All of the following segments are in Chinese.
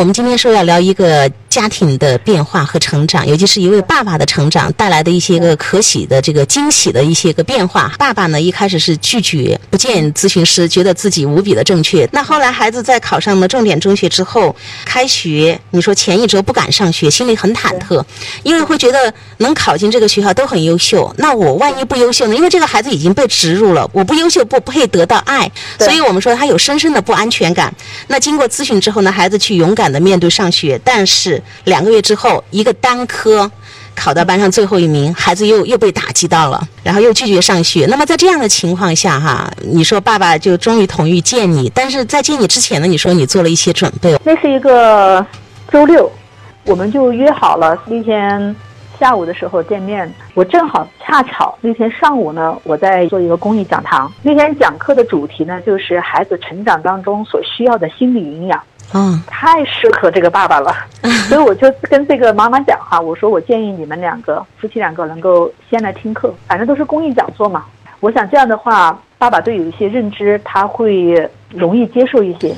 我们今天说要聊一个家庭的变化和成长，尤其是一位爸爸的成长带来的一些个可喜的这个惊喜的一些个变化。爸爸呢一开始是拒绝不见咨询师，觉得自己无比的正确。那后来孩子在考上了重点中学之后，开学，你说前一周不敢上学，心里很忐忑，因为会觉得能考进这个学校都很优秀。那我万一不优秀呢？因为这个孩子已经被植入了，我不优秀不配得到爱，所以我们说他有深深的不安全感。那经过咨询之后呢，孩子去勇敢。的面对上学，但是两个月之后，一个单科考到班上最后一名，孩子又又被打击到了，然后又拒绝上学。那么在这样的情况下，哈，你说爸爸就终于同意见你，但是在见你之前呢，你说你做了一些准备。那是一个周六，我们就约好了那天下午的时候见面。我正好恰巧那天上午呢，我在做一个公益讲堂。那天讲课的主题呢，就是孩子成长当中所需要的心理营养。嗯，太适合这个爸爸了，所以我就跟这个妈妈讲哈，我说我建议你们两个夫妻两个能够先来听课，反正都是公益讲座嘛。我想这样的话，爸爸对有一些认知他会容易接受一些，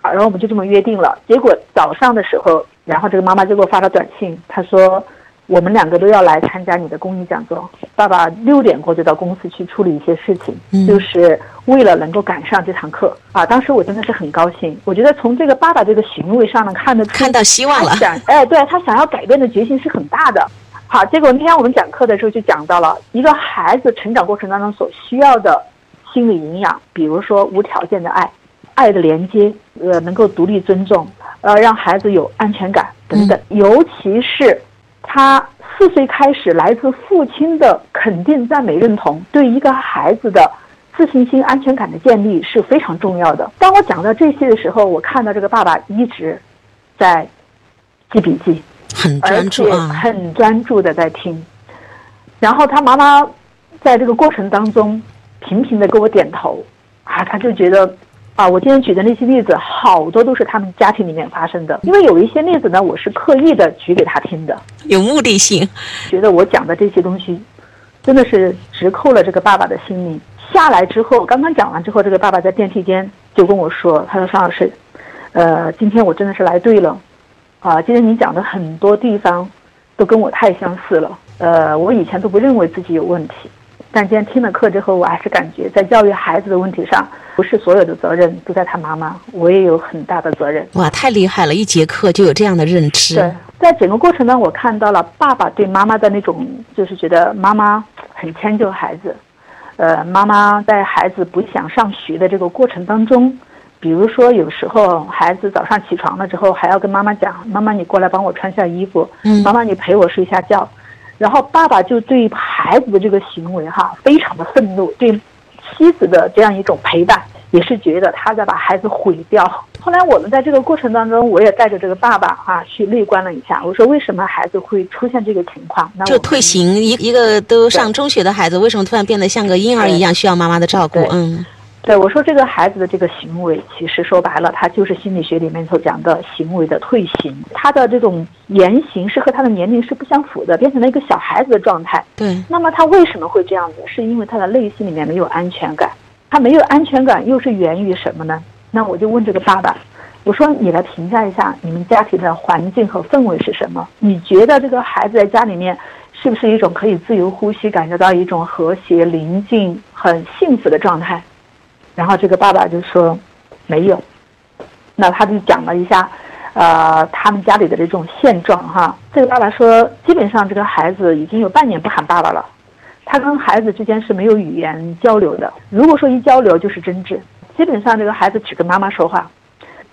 好，然后我们就这么约定了。结果早上的时候，然后这个妈妈就给我发了短信，她说。我们两个都要来参加你的公益讲座。爸爸六点过就到公司去处理一些事情，就是为了能够赶上这堂课啊！当时我真的是很高兴。我觉得从这个爸爸这个行为上能看得出看到希望了。想 哎，对他想要改变的决心是很大的。好，结果那天我们讲课的时候就讲到了一个孩子成长过程当中所需要的心理营养，比如说无条件的爱、爱的连接，呃，能够独立尊重，呃，让孩子有安全感等等，尤其是。他四岁开始，来自父亲的肯定、赞美、认同，对一个孩子的自信心、安全感的建立是非常重要的。当我讲到这些的时候，我看到这个爸爸一直在记笔记，很专注啊，很专注的在听。然后他妈妈在这个过程当中频频的给我点头，啊，他就觉得。啊，我今天举的那些例子，好多都是他们家庭里面发生的。因为有一些例子呢，我是刻意的举给他听的，有目的性。觉得我讲的这些东西，真的是直扣了这个爸爸的心灵。下来之后，刚刚讲完之后，这个爸爸在电梯间就跟我说：“他说，尚老师，呃，今天我真的是来对了。啊，今天你讲的很多地方，都跟我太相似了。呃，我以前都不认为自己有问题。”但今天听了课之后，我还是感觉在教育孩子的问题上，不是所有的责任都在他妈妈，我也有很大的责任。哇，太厉害了！一节课就有这样的认知。对，在整个过程呢，我看到了爸爸对妈妈的那种，就是觉得妈妈很迁就孩子。呃，妈妈在孩子不想上学的这个过程当中，比如说有时候孩子早上起床了之后，还要跟妈妈讲：“妈妈，你过来帮我穿下衣服。”嗯，妈妈，你陪我睡下觉。然后爸爸就对孩子的这个行为哈，非常的愤怒，对妻子的这样一种陪伴，也是觉得他在把孩子毁掉。后来我们在这个过程当中，我也带着这个爸爸啊去内观了一下，我说为什么孩子会出现这个情况？就退行一一个都上中学的孩子，为什么突然变得像个婴儿一样需要妈妈的照顾？嗯。对，我说这个孩子的这个行为，其实说白了，他就是心理学里面所讲的行为的退行。他的这种言行是和他的年龄是不相符的，变成了一个小孩子的状态。对。那么他为什么会这样子？是因为他的内心里面没有安全感。他没有安全感，又是源于什么呢？那我就问这个爸爸，我说你来评价一下你们家庭的环境和氛围是什么？你觉得这个孩子在家里面是不是一种可以自由呼吸，感觉到一种和谐、宁静、很幸福的状态？然后这个爸爸就说，没有，那他就讲了一下，呃，他们家里的这种现状哈。这个爸爸说，基本上这个孩子已经有半年不喊爸爸了，他跟孩子之间是没有语言交流的。如果说一交流就是争执，基本上这个孩子只跟妈妈说话，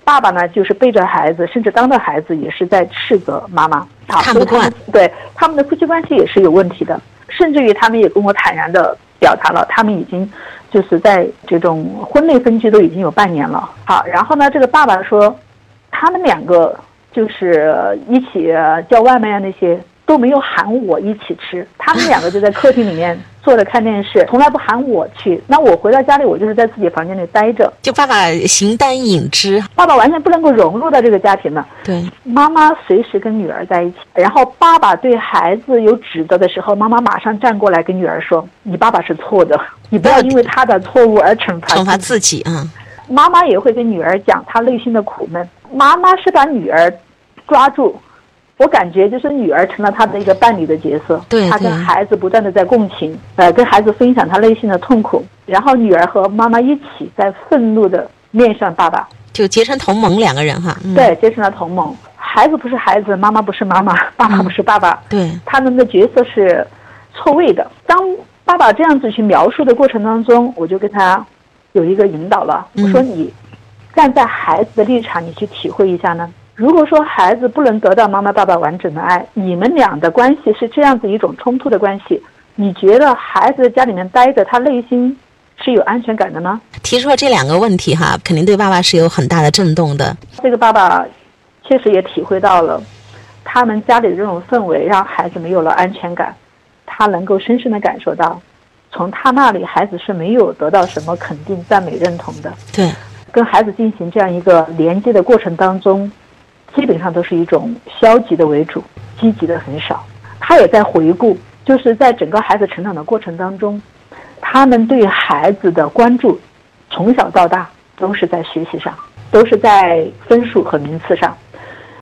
爸爸呢就是背着孩子，甚至当着孩子也是在斥责妈妈。看不惯。对他们的夫妻关系也是有问题的，甚至于他们也跟我坦然的表达了，他们已经。就是在这种婚内分居都已经有半年了，好，然后呢，这个爸爸说，他们两个就是一起叫外卖啊那些。都没有喊我一起吃，他们两个就在客厅里面坐着看电视，从来不喊我去。那我回到家里，我就是在自己房间里待着。就爸爸形单影只，爸爸完全不能够融入到这个家庭了。对，妈妈随时跟女儿在一起，然后爸爸对孩子有指责的时候，妈妈马上站过来跟女儿说：“你爸爸是错的，你不要因为他的错误而惩罚惩罚自己。”嗯。妈妈也会跟女儿讲她内心的苦闷。妈妈是把女儿抓住，我感觉就是女儿成了他的一个伴侣的角色。对，她跟孩子不断的在共情，呃，跟孩子分享他内心的痛苦，然后女儿和妈妈一起在愤怒的面向爸爸，就结成同盟两个人哈。对，结成了同盟。孩子不是孩子，妈妈不是妈妈，爸爸不是爸爸。对，他们的角色是错位的。当爸爸这样子去描述的过程当中，我就跟他有一个引导了。我说你站在孩子的立场，你去体会一下呢。如果说孩子不能得到妈妈、爸爸完整的爱，你们俩的关系是这样子一种冲突的关系，你觉得孩子在家里面待着，他内心是有安全感的吗？提出了这两个问题哈，肯定对爸爸是有很大的震动的。这个爸爸。确实也体会到了，他们家里的这种氛围让孩子没有了安全感，他能够深深的感受到，从他那里孩子是没有得到什么肯定、赞美、认同的。对，跟孩子进行这样一个连接的过程当中，基本上都是一种消极的为主，积极的很少。他也在回顾，就是在整个孩子成长的过程当中，他们对孩子的关注，从小到大都是在学习上。都是在分数和名次上，